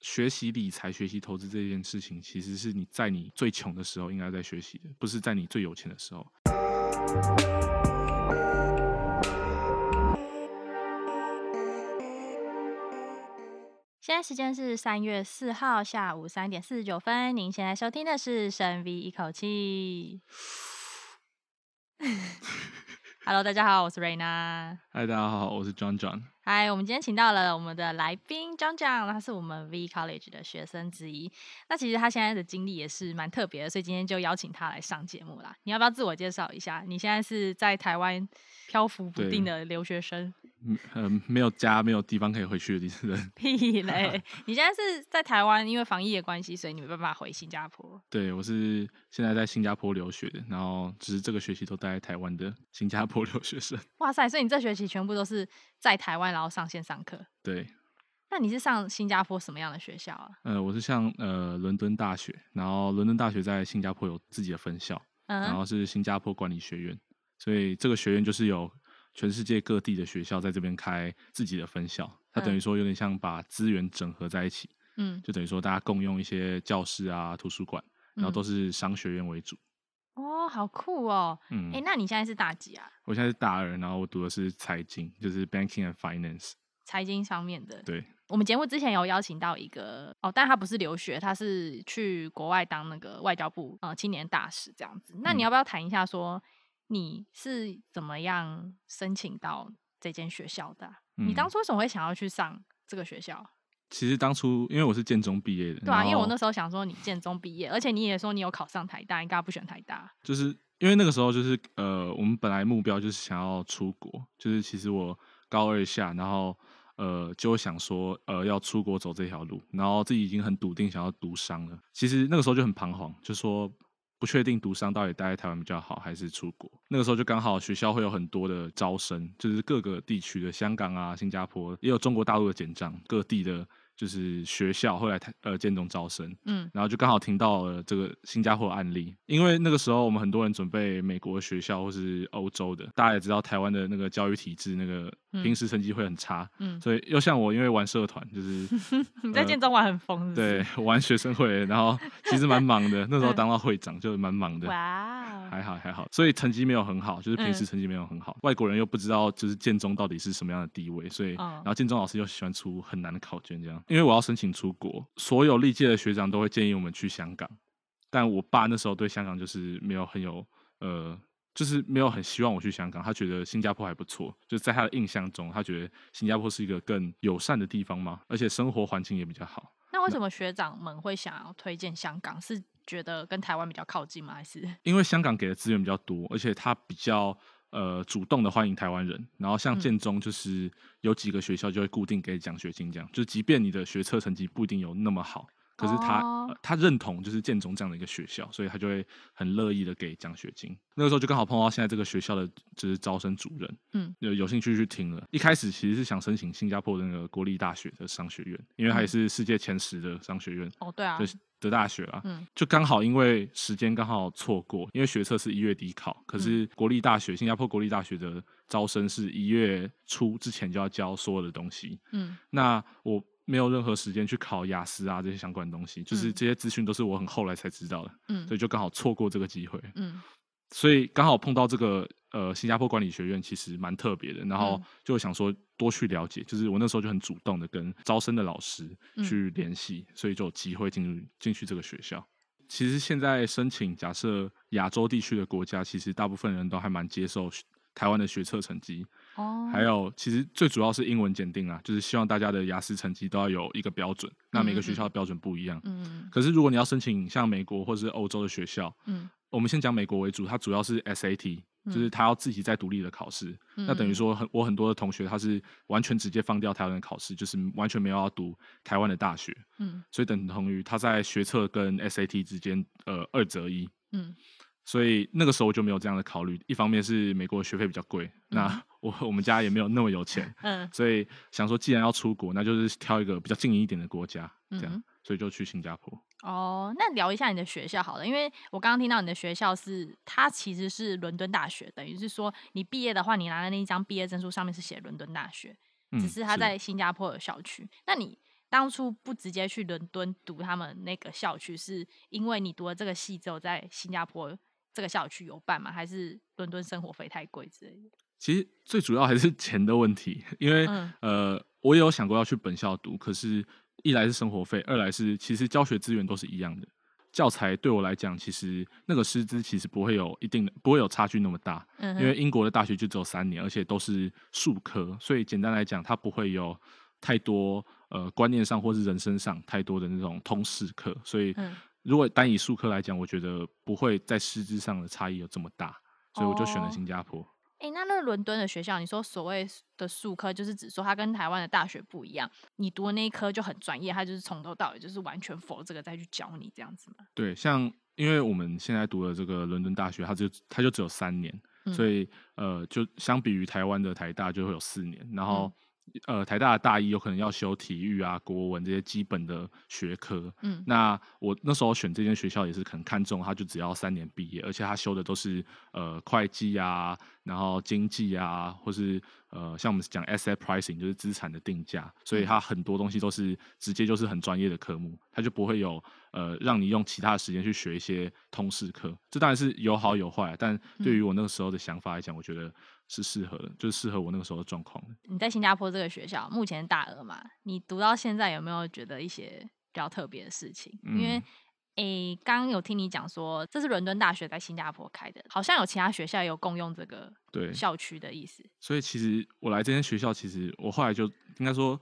学习理财、学习投资这件事情，其实是你在你最穷的时候应该在学习的，不是在你最有钱的时候。现在时间是三月四号下午三点四十九分。您现在收听的是深 V 一口气。Hello，大家好，我是 Raina。嗨，大家好，我是 John John。嗨，我们今天请到了我们的来宾 John John，他是我们 V College 的学生之一。那其实他现在的经历也是蛮特别的，所以今天就邀请他来上节目啦。你要不要自我介绍一下？你现在是在台湾漂浮不定的留学生？嗯，没有家，没有地方可以回去的地方。屁嘞！你现在是在台湾，因为防疫的关系，所以你没办法回新加坡。对，我是现在在新加坡留学的，然后只是这个学期都待在台湾的新加坡留学生。哇塞！所以你这学期全部都是在台湾，然后上线上课。对。那你是上新加坡什么样的学校啊？呃，我是上呃伦敦大学，然后伦敦大学在新加坡有自己的分校，嗯、然后是新加坡管理学院，所以这个学院就是有。全世界各地的学校在这边开自己的分校，它等于说有点像把资源整合在一起，嗯，就等于说大家共用一些教室啊、图书馆，然后都是商学院为主。嗯、哦，好酷哦！嗯，哎、欸，那你现在是大几啊？我现在是大二，然后我读的是财经，就是 Banking and Finance，财经方面的。对，我们节目之前有邀请到一个哦，但他不是留学，他是去国外当那个外交部呃青年大使这样子。那你要不要谈一下说？你是怎么样申请到这间学校的？嗯，你当初为什么会想要去上这个学校？其实当初因为我是建中毕业的，对啊，因为我那时候想说你建中毕业，而且你也说你有考上台大，你干嘛不选台大？就是因为那个时候就是呃，我们本来目标就是想要出国，就是其实我高二下，然后呃就想说呃要出国走这条路，然后自己已经很笃定想要读商了。其实那个时候就很彷徨，就说。不确定读商到底待在台湾比较好，还是出国。那个时候就刚好学校会有很多的招生，就是各个地区的香港啊、新加坡，也有中国大陆的简章，各地的。就是学校后来呃建中招生，嗯，然后就刚好听到了这个新加坡的案例，因为那个时候我们很多人准备美国学校或是欧洲的，大家也知道台湾的那个教育体制那个平时成绩会很差，嗯，所以又像我因为玩社团就是 你在建中玩很疯，对，玩学生会，然后其实蛮忙的，那时候当到会长就蛮忙的，哇，还好还好，所以成绩没有很好，就是平时成绩没有很好，外国人又不知道就是建中到底是什么样的地位，所以然后建中老师又喜欢出很难的考卷这样。因为我要申请出国，所有历届的学长都会建议我们去香港，但我爸那时候对香港就是没有很有呃，就是没有很希望我去香港。他觉得新加坡还不错，就在他的印象中，他觉得新加坡是一个更友善的地方嘛，而且生活环境也比较好。那为什么学长们会想要推荐香港？是觉得跟台湾比较靠近吗？还是因为香港给的资源比较多，而且他比较。呃，主动的欢迎台湾人，然后像建中就是有几个学校就会固定给奖学金，这样、嗯、就即便你的学测成绩不一定有那么好，可是他、哦呃、他认同就是建中这样的一个学校，所以他就会很乐意的给奖学金。那个时候就刚好碰到现在这个学校的就是招生主任，嗯，有有兴趣去听了。一开始其实是想申请新加坡的那个国立大学的商学院，因为它也是世界前十的商学院。哦，对啊。的大学啊，嗯，就刚好因为时间刚好错过，因为学测是一月底考，可是国立大学，新加坡国立大学的招生是一月初之前就要交所有的东西，嗯，那我没有任何时间去考雅思啊这些相关的东西，就是这些资讯都是我很后来才知道的，嗯，所以就刚好错过这个机会，嗯。所以刚好碰到这个呃新加坡管理学院，其实蛮特别的，然后就想说多去了解，就是我那时候就很主动的跟招生的老师去联系，所以就有机会进入进去这个学校。其实现在申请，假设亚洲地区的国家，其实大部分人都还蛮接受台湾的学测成绩，哦，还有其实最主要是英文检定啊，就是希望大家的雅思成绩都要有一个标准，那每个学校的标准不一样，嗯，可是如果你要申请像美国或是欧洲的学校，嗯。我们先讲美国为主，它主要是 SAT，就是他要自己再独立的考试。嗯、那等于说，很我很多的同学他是完全直接放掉台湾的考试，就是完全没有要读台湾的大学。嗯，所以等同于他在学测跟 SAT 之间，呃，二择一。嗯，所以那个时候就没有这样的考虑。一方面是美国学费比较贵，嗯、那我我们家也没有那么有钱。嗯，所以想说，既然要出国，那就是挑一个比较近一点的国家，这样，嗯、所以就去新加坡。哦，那聊一下你的学校好了，因为我刚刚听到你的学校是，它其实是伦敦大学，等于是说你毕业的话，你拿的那一张毕业证书上面是写伦敦大学，只是它在新加坡的校区。那你当初不直接去伦敦读他们那个校区，是因为你读了这个系之后，在新加坡这个校区有办吗？还是伦敦生活费太贵之类的？其实最主要还是钱的问题，因为、嗯、呃，我也有想过要去本校读，可是，一来是生活费，二来是其实教学资源都是一样的，教材对我来讲，其实那个师资其实不会有一定的，不会有差距那么大。嗯、因为英国的大学就只有三年，而且都是数科，所以简单来讲，它不会有太多呃观念上或是人生上太多的那种通识课。所以，如果单以术科来讲，我觉得不会在师资上的差异有这么大，所以我就选了新加坡。哦哎、欸，那那伦敦的学校，你说所谓的术科，就是指说它跟台湾的大学不一样，你读的那一科就很专业，它就是从头到尾就是完全 for 这个再去教你这样子吗？对，像因为我们现在读的这个伦敦大学，它就它就只有三年，嗯、所以呃，就相比于台湾的台大就会有四年，然后。嗯呃，台大的大一有可能要修体育啊、国文这些基本的学科。嗯，那我那时候选这间学校也是可能看重，他就只要三年毕业，而且他修的都是呃会计啊，然后经济啊，或是呃像我们讲 asset pricing 就是资产的定价，所以他很多东西都是直接就是很专业的科目，他就不会有呃让你用其他的时间去学一些通识课。这当然是有好有坏，但对于我那个时候的想法来讲，我觉得。是适合的，就是适合我那个时候的状况。你在新加坡这个学校目前大二嘛？你读到现在有没有觉得一些比较特别的事情？嗯、因为诶，刚刚有听你讲说这是伦敦大学在新加坡开的，好像有其他学校也有共用这个对校区的意思。所以其实我来这间学校，其实我后来就应该说。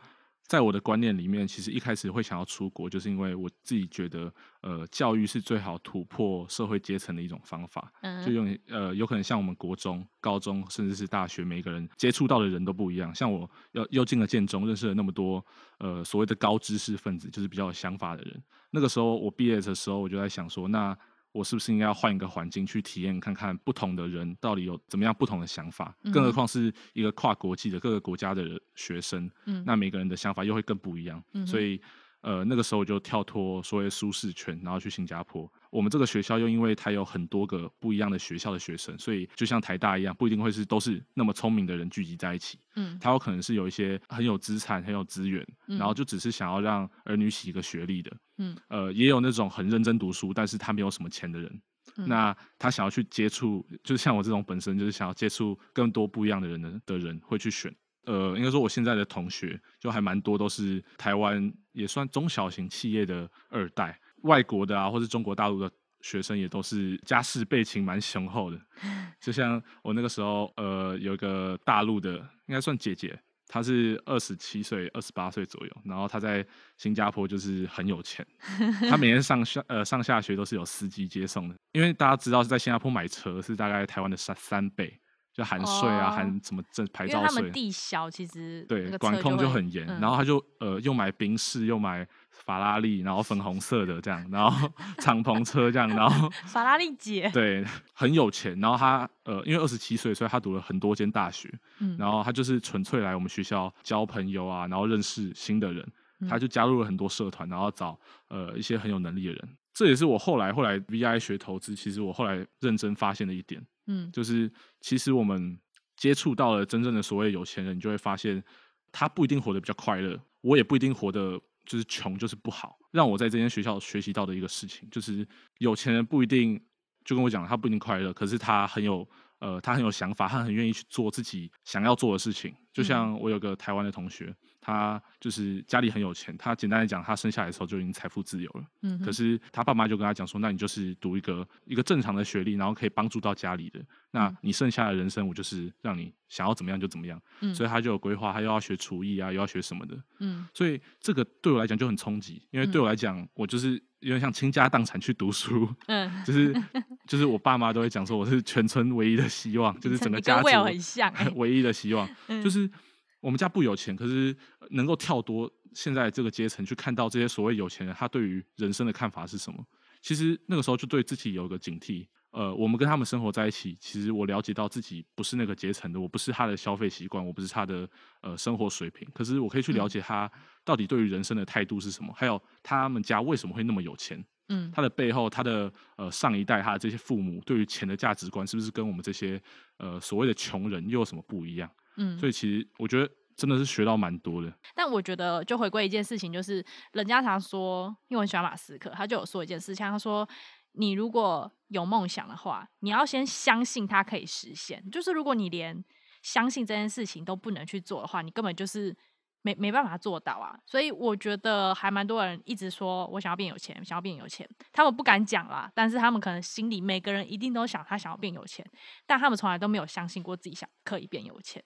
在我的观念里面，其实一开始会想要出国，就是因为我自己觉得，呃，教育是最好突破社会阶层的一种方法。嗯，就用呃，有可能像我们国中、高中，甚至是大学，每个人接触到的人都不一样。像我又又进了建中，认识了那么多呃所谓的高知识分子，就是比较有想法的人。那个时候我毕业的时候，我就在想说，那。我是不是应该要换一个环境去体验看看不同的人到底有怎么样不同的想法？更何况是一个跨国际的各个国家的学生，嗯，那每个人的想法又会更不一样，嗯，所以。呃，那个时候我就跳脱所谓舒适圈，然后去新加坡。我们这个学校又因为它有很多个不一样的学校的学生，所以就像台大一样，不一定会是都是那么聪明的人聚集在一起。嗯，他有可能是有一些很有资产、很有资源，然后就只是想要让儿女洗一个学历的。嗯，呃，也有那种很认真读书，但是他没有什么钱的人。嗯，那他想要去接触，就是像我这种本身就是想要接触更多不一样的人的的人，会去选。呃，应该说我现在的同学就还蛮多，都是台湾也算中小型企业的二代，外国的啊，或是中国大陆的学生也都是家世背景蛮雄厚的。就像我那个时候，呃，有一个大陆的，应该算姐姐，她是二十七岁、二十八岁左右，然后她在新加坡就是很有钱，她每天上下呃上下学都是有司机接送的，因为大家知道是在新加坡买车是大概台湾的三三倍。就含税啊，含、哦、什么证牌照税？他们地小，其实对管控就很严。嗯、然后他就呃，又买宾士，又买法拉利，然后粉红色的这样，然后 敞篷车这样，然后 法拉利姐对很有钱。然后他呃，因为二十七岁，所以他读了很多间大学。嗯，然后他就是纯粹来我们学校交朋友啊，然后认识新的人。他就加入了很多社团，然后找呃一些很有能力的人。这也是我后来后来 VI 学投资，其实我后来认真发现的一点。嗯，就是其实我们接触到了真正的所谓有钱人，你就会发现他不一定活得比较快乐，我也不一定活得就是穷就是不好。让我在这间学校学习到的一个事情，就是有钱人不一定就跟我讲，他不一定快乐，可是他很有呃，他很有想法，他很愿意去做自己想要做的事情。就像我有个台湾的同学。他就是家里很有钱，他简单来讲，他生下来的时候就已经财富自由了。嗯，可是他爸妈就跟他讲说，那你就是读一个一个正常的学历，然后可以帮助到家里的。那你剩下的人生，我就是让你想要怎么样就怎么样。嗯，所以他就有规划，他又要学厨艺啊，又要学什么的。嗯，所以这个对我来讲就很冲击，因为对我来讲，我就是有点像倾家荡产去读书。嗯，就是就是我爸妈都会讲说，我是全村唯一的希望，就是整个家族很像 唯一的希望，就是。我们家不有钱，可是能够跳多现在这个阶层去看到这些所谓有钱人，他对于人生的看法是什么？其实那个时候就对自己有个警惕。呃，我们跟他们生活在一起，其实我了解到自己不是那个阶层的，我不是他的消费习惯，我不是他的呃生活水平。可是我可以去了解他到底对于人生的态度是什么，还有他们家为什么会那么有钱？嗯，他的背后，他的呃上一代，他的这些父母对于钱的价值观，是不是跟我们这些呃所谓的穷人又有什么不一样？嗯，所以其实我觉得真的是学到蛮多的。但我觉得，就回归一件事情，就是人家常说，因为我很喜欢马斯克，他就有说一件事情，他说，你如果有梦想的话，你要先相信它可以实现。就是如果你连相信这件事情都不能去做的话，你根本就是。没没办法做到啊，所以我觉得还蛮多人一直说我想要变有钱，想要变有钱，他们不敢讲啦，但是他们可能心里每个人一定都想他想要变有钱，但他们从来都没有相信过自己想可以变有钱。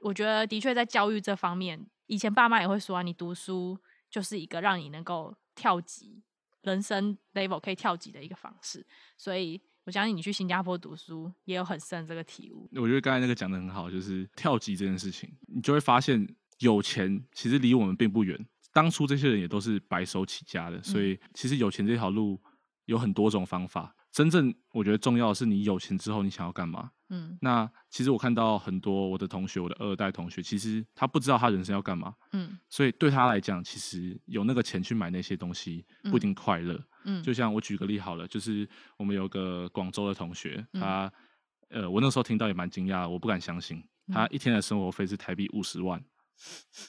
我觉得的确在教育这方面，以前爸妈也会说啊，你读书就是一个让你能够跳级人生 level 可以跳级的一个方式，所以我相信你去新加坡读书也有很深这个体悟。我觉得刚才那个讲得很好，就是跳级这件事情，你就会发现。有钱其实离我们并不远，当初这些人也都是白手起家的，所以其实有钱这条路有很多种方法。真正我觉得重要的是你有钱之后你想要干嘛。嗯，那其实我看到很多我的同学，我的二代同学，其实他不知道他人生要干嘛。嗯，所以对他来讲，其实有那个钱去买那些东西不一定快乐。嗯，就像我举个例好了，就是我们有个广州的同学，他呃，我那时候听到也蛮惊讶，我不敢相信，他一天的生活费是台币五十万。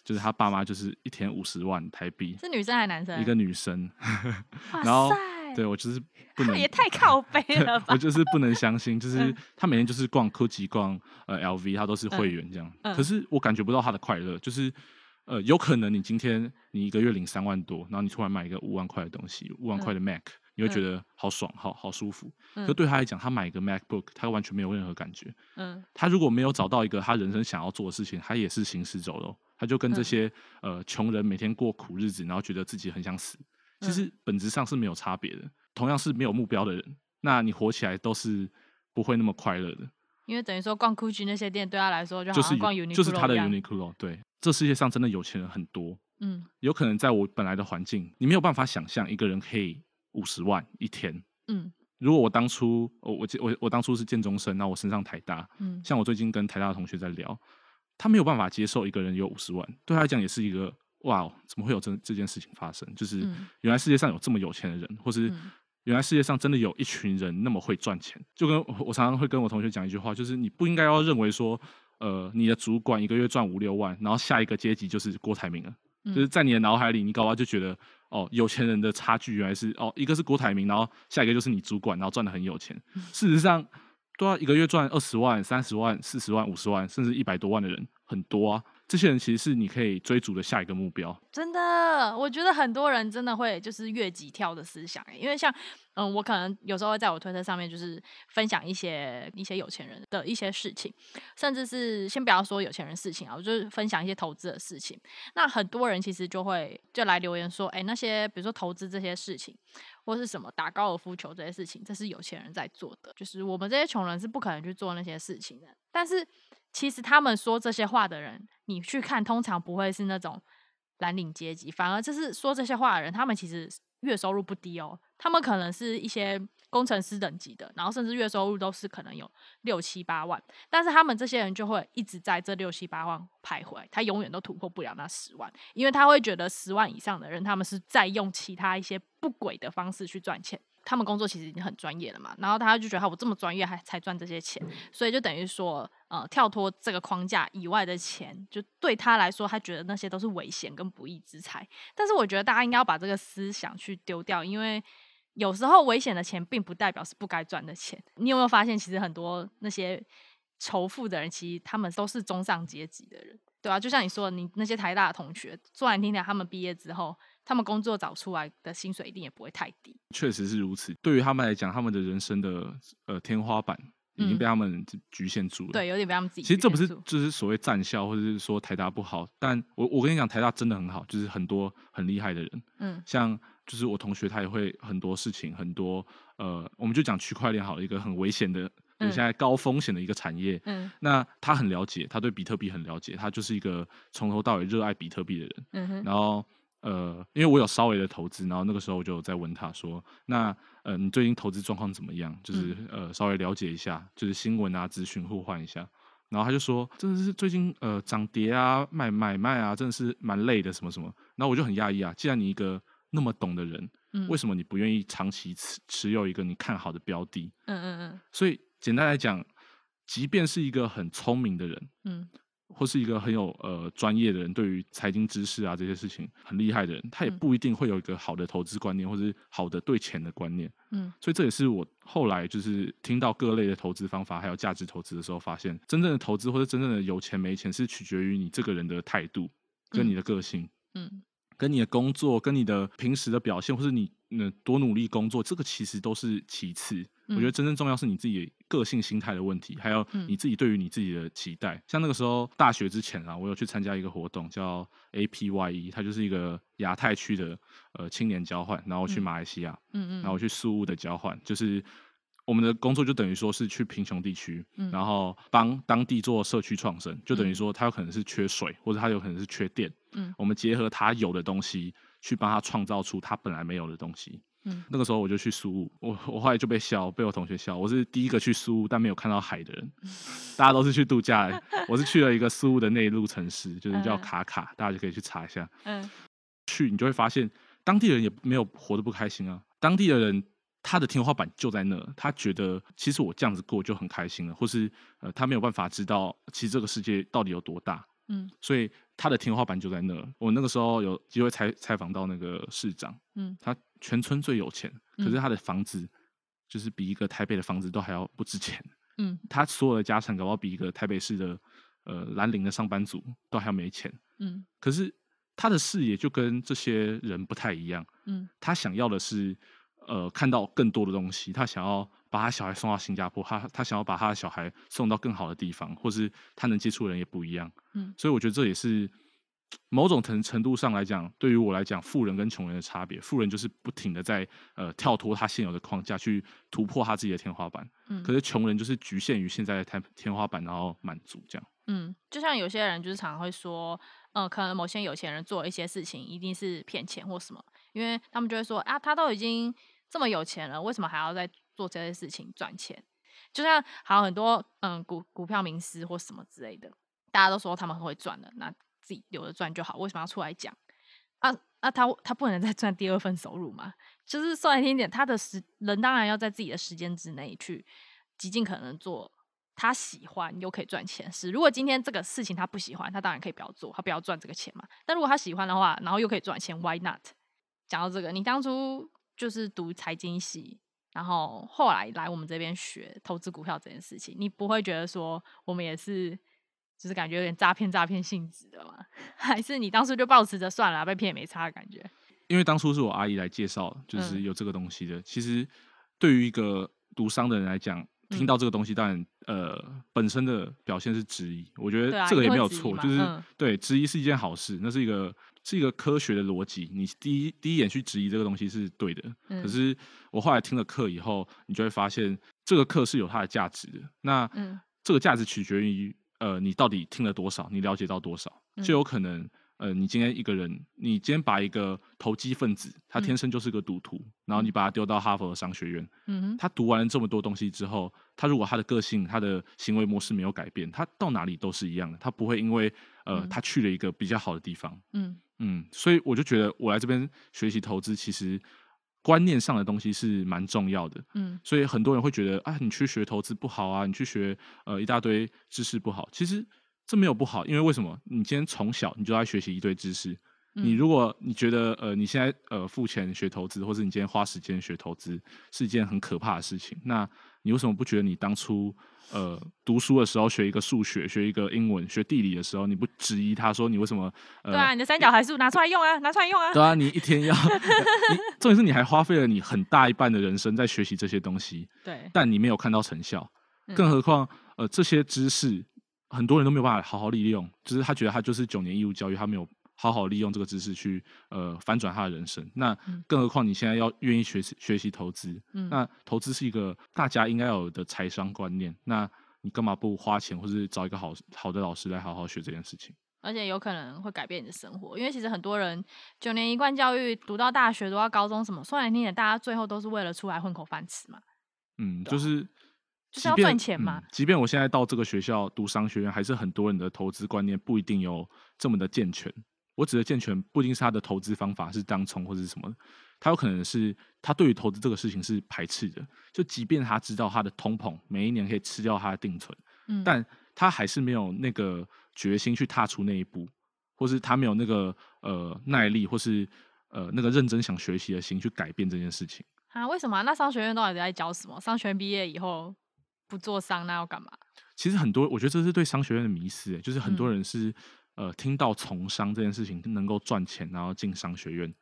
就是他爸妈就是一天五十万台币，是女生还是男生？一个女生，然后对我就是不能，也太靠背 了吧！我就是不能相信，就是他每天就是逛 GUCCI 逛呃 LV，他都是会员这样。嗯、可是我感觉不到他的快乐，就是呃，有可能你今天你一个月领三万多，然后你突然买一个五万块的东西，五万块的 Mac。嗯你会觉得好爽，好好舒服。嗯、可对他来讲，他买一个 MacBook，他完全没有任何感觉。嗯，他如果没有找到一个他人生想要做的事情，他也是行尸走肉。他就跟这些、嗯、呃穷人每天过苦日子，然后觉得自己很想死。其实本质上是没有差别的。同样是没有目标的人，那你活起来都是不会那么快乐的。因为等于说逛 GUCCI 那些店对他来说就好像逛 Uniqlo 就是他的 Uniqlo。对，这世界上真的有钱人很多。嗯，有可能在我本来的环境，你没有办法想象一个人可以。五十万一天，嗯，如果我当初，我我我我当初是建中生，那我身上台大，嗯，像我最近跟台大的同学在聊，他没有办法接受一个人有五十万，对他来讲也是一个哇，怎么会有这这件事情发生？就是原来世界上有这么有钱的人，或是原来世界上真的有一群人那么会赚钱。就跟我常常会跟我同学讲一句话，就是你不应该要认为说，呃，你的主管一个月赚五六万，然后下一个阶级就是郭台铭了，就是在你的脑海里，你搞不好就觉得。哦，有钱人的差距原来是哦，一个是郭台铭，然后下一个就是你主管，然后赚的很有钱。事实上，都要一个月赚二十万、三十万、四十万、五十万，甚至一百多万的人很多啊。这些人其实是你可以追逐的下一个目标。真的，我觉得很多人真的会就是越级跳的思想，因为像嗯，我可能有时候会在我推特上面就是分享一些一些有钱人的一些事情，甚至是先不要说有钱人事情啊，我就是分享一些投资的事情。那很多人其实就会就来留言说，哎，那些比如说投资这些事情，或是什么打高尔夫球这些事情，这是有钱人在做的，就是我们这些穷人是不可能去做那些事情的。但是。其实他们说这些话的人，你去看，通常不会是那种蓝领阶级，反而就是说这些话的人，他们其实月收入不低哦。他们可能是一些工程师等级的，然后甚至月收入都是可能有六七八万，但是他们这些人就会一直在这六七八万徘徊，他永远都突破不了那十万，因为他会觉得十万以上的人，他们是在用其他一些不轨的方式去赚钱。他们工作其实已经很专业了嘛，然后他就觉得，我这么专业还才赚这些钱，所以就等于说，呃，跳脱这个框架以外的钱，就对他来说，他觉得那些都是危险跟不义之财。但是我觉得大家应该要把这个思想去丢掉，因为有时候危险的钱并不代表是不该赚的钱。你有没有发现，其实很多那些仇富的人，其实他们都是中上阶级的人，对啊，就像你说的，你那些台大的同学，说难听点，他们毕业之后。他们工作找出来的薪水一定也不会太低，确实是如此。对于他们来讲，他们的人生的呃天花板已经被他们局限住了。嗯、对，有点被他们自己。其实这不是就是所谓战校，或者是说台大不好。但我我跟你讲，台大真的很好，就是很多很厉害的人。嗯，像就是我同学，他也会很多事情，很多呃，我们就讲区块链好了，一个很危险的，现在高风险的一个产业。嗯，那他很了解，他对比特币很了解，他就是一个从头到尾热爱比特币的人。嗯哼，然后。呃，因为我有稍微的投资，然后那个时候我就在问他说：“那呃，你最近投资状况怎么样？就是呃，稍微了解一下，就是新闻啊、资讯互换一下。”然后他就说：“真的是最近呃涨跌啊、买买卖啊，真的是蛮累的，什么什么。”然后我就很讶异啊，既然你一个那么懂的人，嗯，为什么你不愿意长期持持有一个你看好的标的？嗯嗯嗯。所以简单来讲，即便是一个很聪明的人，嗯。或是一个很有呃专业的人，对于财经知识啊这些事情很厉害的人，他也不一定会有一个好的投资观念，或是好的对钱的观念。嗯，所以这也是我后来就是听到各类的投资方法，还有价值投资的时候，发现真正的投资或者真正的有钱没钱，是取决于你这个人的态度跟你的个性。嗯，跟你的工作，跟你的平时的表现，或是你嗯多努力工作，这个其实都是其次。我觉得真正重要是你自己个性心态的问题，还有你自己对于你自己的期待。嗯、像那个时候大学之前啊，我有去参加一个活动叫 APYE，它就是一个亚太区的呃青年交换，然后去马来西亚，嗯嗯，然后去宿务的交换，就是我们的工作就等于说是去贫穷地区，嗯、然后帮当地做社区创生，就等于说他有可能是缺水，或者他有可能是缺电，嗯，我们结合他有的东西，去帮他创造出他本来没有的东西。嗯，那个时候我就去宿务，我我后来就被笑，被我同学笑。我是第一个去宿务但没有看到海的人，大家都是去度假的。我是去了一个宿务的内陆城市，就是叫卡卡，大家就可以去查一下。嗯，去你就会发现，当地人也没有活得不开心啊。当地的人他的天花板就在那，他觉得其实我这样子过就很开心了，或是呃他没有办法知道其实这个世界到底有多大。嗯，所以他的天花板就在那。我那个时候有机会采采访到那个市长，嗯，他全村最有钱，可是他的房子就是比一个台北的房子都还要不值钱，嗯，他所有的家产搞不好比一个台北市的呃蓝领的上班族都还要没钱，嗯，可是他的视野就跟这些人不太一样，嗯，他想要的是呃看到更多的东西，他想要。把他小孩送到新加坡，他他想要把他的小孩送到更好的地方，或是他能接触的人也不一样。嗯，所以我觉得这也是某种程程度上来讲，对于我来讲，富人跟穷人的差别。富人就是不停的在呃跳脱他现有的框架，去突破他自己的天花板。嗯，可是穷人就是局限于现在的天天花板，然后满足这样。嗯，就像有些人就是常常会说，嗯、呃，可能某些有钱人做一些事情一定是骗钱或什么，因为他们就会说啊，他都已经这么有钱了，为什么还要再做这些事情赚钱，就像还有很多嗯股股票名师或什么之类的，大家都说他们很会赚的，那自己留着赚就好，为什么要出来讲？啊啊，他他不能再赚第二份收入吗？就是说来听点，他的时人当然要在自己的时间之内去极尽可能做他喜欢又可以赚钱事。如果今天这个事情他不喜欢，他当然可以不要做，他不要赚这个钱嘛。但如果他喜欢的话，然后又可以赚钱，Why not？讲到这个，你当初就是读财经系。然后后来来我们这边学投资股票这件事情，你不会觉得说我们也是，就是感觉有点诈骗诈骗性质的吗？还是你当初就抱持着算了，被骗也没差的感觉？因为当初是我阿姨来介绍，就是有这个东西的。嗯、其实对于一个读商的人来讲，听到这个东西，当然呃本身的表现是质疑，我觉得这个也没有错，啊、就是、嗯、对质疑是一件好事，那是一个。是一个科学的逻辑，你第一第一眼去质疑这个东西是对的。嗯、可是我后来听了课以后，你就会发现这个课是有它的价值的。那、嗯、这个价值取决于呃你到底听了多少，你了解到多少，就有可能。呃，你今天一个人，你今天把一个投机分子，他天生就是个赌徒，嗯、然后你把他丢到哈佛的商学院，嗯、哼他读完了这么多东西之后，他如果他的个性、他的行为模式没有改变，他到哪里都是一样的，他不会因为呃，嗯、他去了一个比较好的地方，嗯嗯，所以我就觉得我来这边学习投资，其实观念上的东西是蛮重要的，嗯，所以很多人会觉得啊，你去学投资不好啊，你去学呃一大堆知识不好，其实。这没有不好，因为为什么？你今天从小你就在学习一堆知识。嗯、你如果你觉得呃你现在呃付钱学投资，或者你今天花时间学投资是一件很可怕的事情，那你为什么不觉得你当初呃读书的时候学一个数学、学一个英文、学地理的时候，你不质疑他说你为什么？呃、对啊，你的三角函数拿出来用啊，拿出来用啊。对啊，你一天要，你重点是你还花费了你很大一半的人生在学习这些东西。对，但你没有看到成效，更何况呃这些知识。很多人都没有办法好好利用，就是他觉得他就是九年义务教育，他没有好好利用这个知识去呃反转他的人生。那更何况你现在要愿意学习学习投资，嗯、那投资是一个大家应该有的财商观念。那你干嘛不花钱，或是找一个好好的老师来好好学这件事情？而且有可能会改变你的生活，因为其实很多人九年一贯教育读到大学，读到高中什么，说来听点，大家最后都是为了出来混口饭吃嘛。嗯，就是。就是要赚钱嘛、嗯。即便我现在到这个学校读商学院，还是很多人的投资观念不一定有这么的健全。我指的健全，不一定是他的投资方法是当冲或者是什么，他有可能是他对于投资这个事情是排斥的。就即便他知道他的通膨每一年可以吃掉他的定存，嗯、但他还是没有那个决心去踏出那一步，或是他没有那个呃耐力，或是呃那个认真想学习的心去改变这件事情啊？为什么？那商学院到底在教什么？商学院毕业以后不做商，那要干嘛？其实很多，我觉得这是对商学院的迷思，就是很多人是、嗯、呃听到从商这件事情能够赚钱，然后进商学院，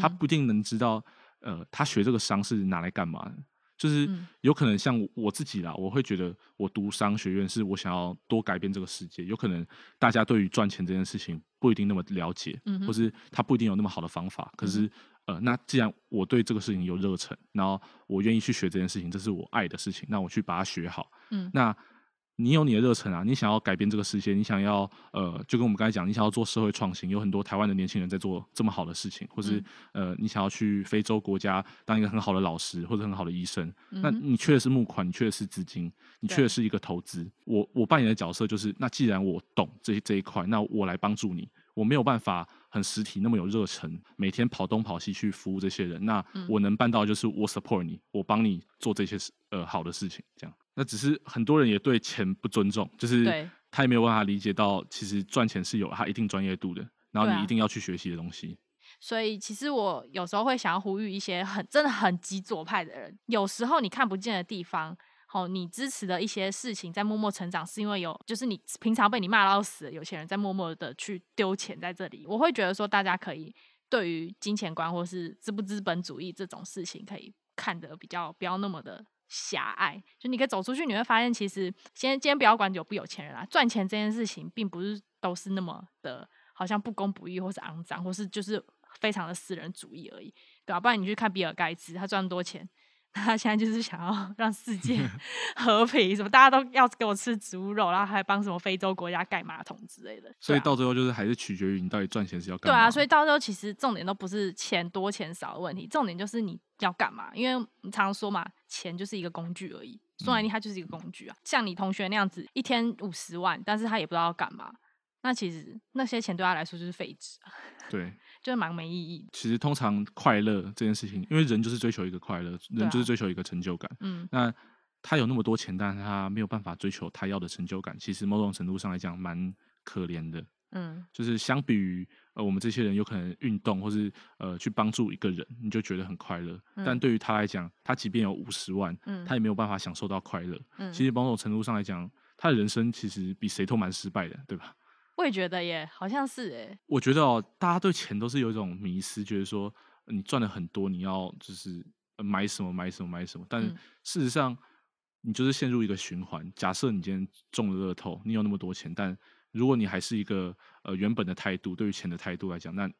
他不一定能知道呃他学这个商是拿来干嘛的。就是有可能像我自己啦，我会觉得我读商学院是我想要多改变这个世界。有可能大家对于赚钱这件事情不一定那么了解，嗯、或是他不一定有那么好的方法。可是、嗯，呃，那既然我对这个事情有热忱，然后我愿意去学这件事情，这是我爱的事情，那我去把它学好。嗯，那。你有你的热忱啊，你想要改变这个世界，你想要呃，就跟我们刚才讲，你想要做社会创新，有很多台湾的年轻人在做这么好的事情，或是、嗯、呃，你想要去非洲国家当一个很好的老师或者很好的医生，嗯、那你缺的是募款，你缺的是资金，你缺的是一个投资。我我扮演的角色就是，那既然我懂这这一块，那我来帮助你。我没有办法很实体那么有热忱，每天跑东跑西去服务这些人。那我能办到就是我 support 你，我帮你做这些事呃好的事情，这样。那只是很多人也对钱不尊重，就是他也没有办法理解到，其实赚钱是有他一定专业度的，然后你一定要去学习的东西。所以其实我有时候会想要呼吁一些很真的很极左派的人，有时候你看不见的地方，好，你支持的一些事情在默默成长，是因为有就是你平常被你骂到死的有钱人在默默的去丢钱在这里。我会觉得说，大家可以对于金钱观或是资不资本主义这种事情，可以看得比较不要那么的。狭隘，就你可以走出去，你会发现，其实先今天不要管有不有钱人啦，赚钱这件事情并不是都是那么的，好像不公不义，或是肮脏，或是就是非常的私人主义而已，对吧、啊？不然你去看比尔盖茨，他赚多钱。他现在就是想要 让世界 和平，什么大家都要给我吃植物肉，然后还帮什么非洲国家盖马桶之类的。所以到最后就是还是取决于你到底赚钱是要干嘛。对啊，所以到最后其实重点都不是钱多钱少的问题，重点就是你要干嘛。因为你常常说嘛，钱就是一个工具而已，说来听它就是一个工具啊。嗯、像你同学那样子，一天五十万，但是他也不知道要干嘛，那其实那些钱对他来说就是废纸啊。对。就是蛮没意义。其实通常快乐这件事情，因为人就是追求一个快乐，人就是追求一个成就感。嗯，那他有那么多钱，但是他没有办法追求他要的成就感。其实某种程度上来讲，蛮可怜的。嗯，就是相比于呃我们这些人，有可能运动或是呃去帮助一个人，你就觉得很快乐。嗯。但对于他来讲，他即便有五十万，嗯，他也没有办法享受到快乐。嗯，其实某种程度上来讲，他的人生其实比谁都蛮失败的，对吧？我也觉得耶，好像是哎。我觉得哦，大家对钱都是有一种迷失，觉得说你赚了很多，你要就是买什么买什么买什么。但事实上，你就是陷入一个循环。假设你今天中了乐透，你有那么多钱，但如果你还是一个呃原本的态度，对于钱的态度来讲，那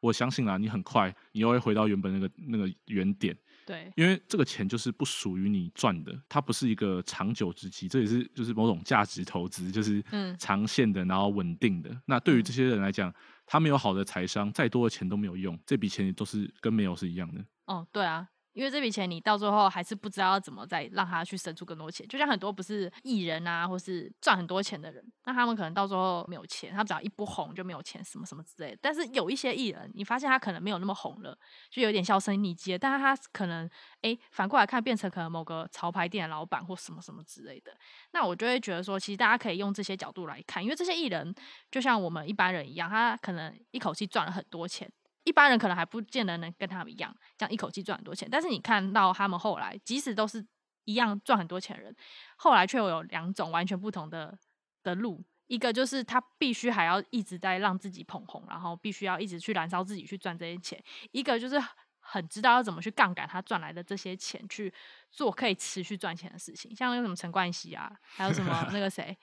我相信啦，你很快你又会回到原本那个那个原点。对，因为这个钱就是不属于你赚的，它不是一个长久之计，这也是就是某种价值投资，就是长线的，然后稳定的。嗯、那对于这些人来讲，他没有好的财商，再多的钱都没有用，这笔钱都是跟没有是一样的。哦，对啊。因为这笔钱你到最后还是不知道怎么再让他去生出更多钱，就像很多不是艺人啊，或是赚很多钱的人，那他们可能到最后没有钱，他只要一不红就没有钱，什么什么之类的。但是有一些艺人，你发现他可能没有那么红了，就有点销声匿迹，但是他可能诶反过来看变成可能某个潮牌店的老板或什么什么之类的。那我就会觉得说，其实大家可以用这些角度来看，因为这些艺人就像我们一般人一样，他可能一口气赚了很多钱。一般人可能还不见得能跟他们一样，这样一口气赚很多钱。但是你看到他们后来，即使都是一样赚很多钱的人，后来却有两种完全不同的的路。一个就是他必须还要一直在让自己捧红，然后必须要一直去燃烧自己去赚这些钱。一个就是很知道要怎么去杠杆他赚来的这些钱，去做可以持续赚钱的事情。像那什么陈冠希啊，还有什么那个谁。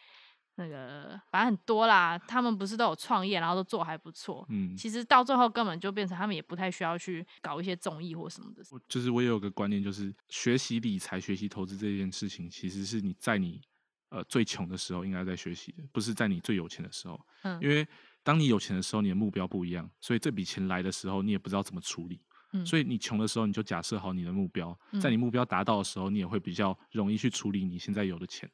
那个反正很多啦，他们不是都有创业，然后都做还不错。嗯，其实到最后根本就变成他们也不太需要去搞一些综艺或什么的。就是我也有个观念，就是学习理财、学习投资这件事情，其实是你在你呃最穷的时候应该在学习的，不是在你最有钱的时候。嗯，因为当你有钱的时候，你的目标不一样，所以这笔钱来的时候，你也不知道怎么处理。嗯，所以你穷的时候，你就假设好你的目标，在你目标达到的时候，你也会比较容易去处理你现在有的钱。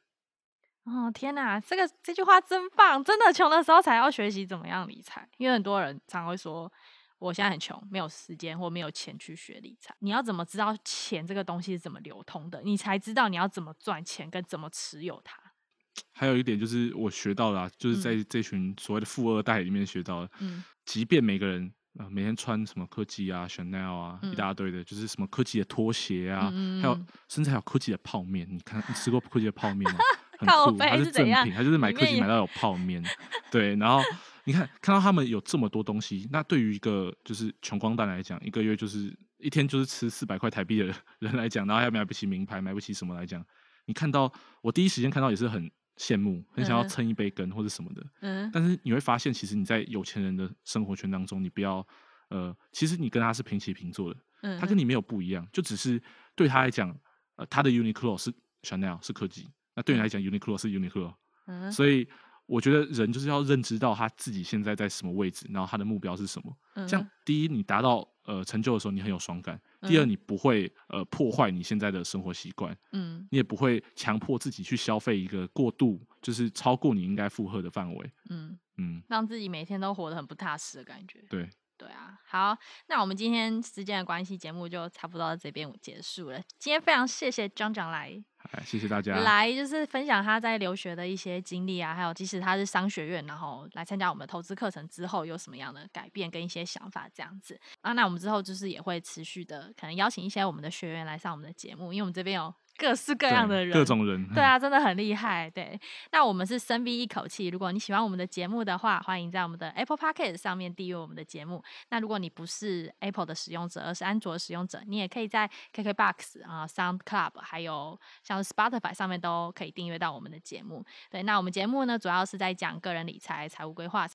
哦天哪，这个这句话真棒！真的穷的时候才要学习怎么样理财，因为很多人常会说，我现在很穷，没有时间或没有钱去学理财。你要怎么知道钱这个东西是怎么流通的？你才知道你要怎么赚钱跟怎么持有它。还有一点就是我学到了、啊，就是在这群所谓的富二代里面学到的，嗯，即便每个人呃每天穿什么科技啊、Chanel 啊、嗯、一大堆的，就是什么科技的拖鞋啊，嗯、还有甚至还有科技的泡面，你看你吃过科技的泡面吗？很酷，它是正品，它就是买科技买到有泡面，对，然后。你看，看到他们有这么多东西，那对于一个就是穷光蛋来讲，一个月就是一天就是吃四百块台币的 人来讲，然后还买不起名牌，买不起什么来讲，你看到我第一时间看到也是很羡慕，很想要蹭一杯羹或者什么的。嗯。但是你会发现，其实你在有钱人的生活圈当中，你不要呃，其实你跟他是平起平坐的。嗯。他跟你没有不一样，就只是对他来讲，呃，他的 Uniqlo 是 Chanel 是科技，那对你来讲，Uniqlo 是 Uniqlo。嗯。所以。我觉得人就是要认知到他自己现在在什么位置，然后他的目标是什么。嗯、这样，第一，你达到呃成就的时候，你很有爽感；嗯、第二，你不会呃破坏你现在的生活习惯。嗯，你也不会强迫自己去消费一个过度，就是超过你应该负荷的范围。嗯嗯，让自己每天都活得很不踏实的感觉。对。对啊，好，那我们今天时间的关系，节目就差不多到这边结束了。今天非常谢谢 John 讲来，哎谢谢大家来，就是分享他在留学的一些经历啊，还有即使他是商学院，然后来参加我们的投资课程之后，有什么样的改变跟一些想法这样子啊。那我们之后就是也会持续的，可能邀请一些我们的学员来上我们的节目，因为我们这边有。各式各样的人，各种人，对啊，真的很厉害。对，那我们是深 V 一口气。如果你喜欢我们的节目的话，欢迎在我们的 Apple Podcast 上面订阅我们的节目。那如果你不是 Apple 的使用者，而是安卓的使用者，你也可以在 KKBox 啊、Sound Club 还有像 Spotify 上面都可以订阅到我们的节目。对，那我们节目呢，主要是在讲个人理财、财务规划。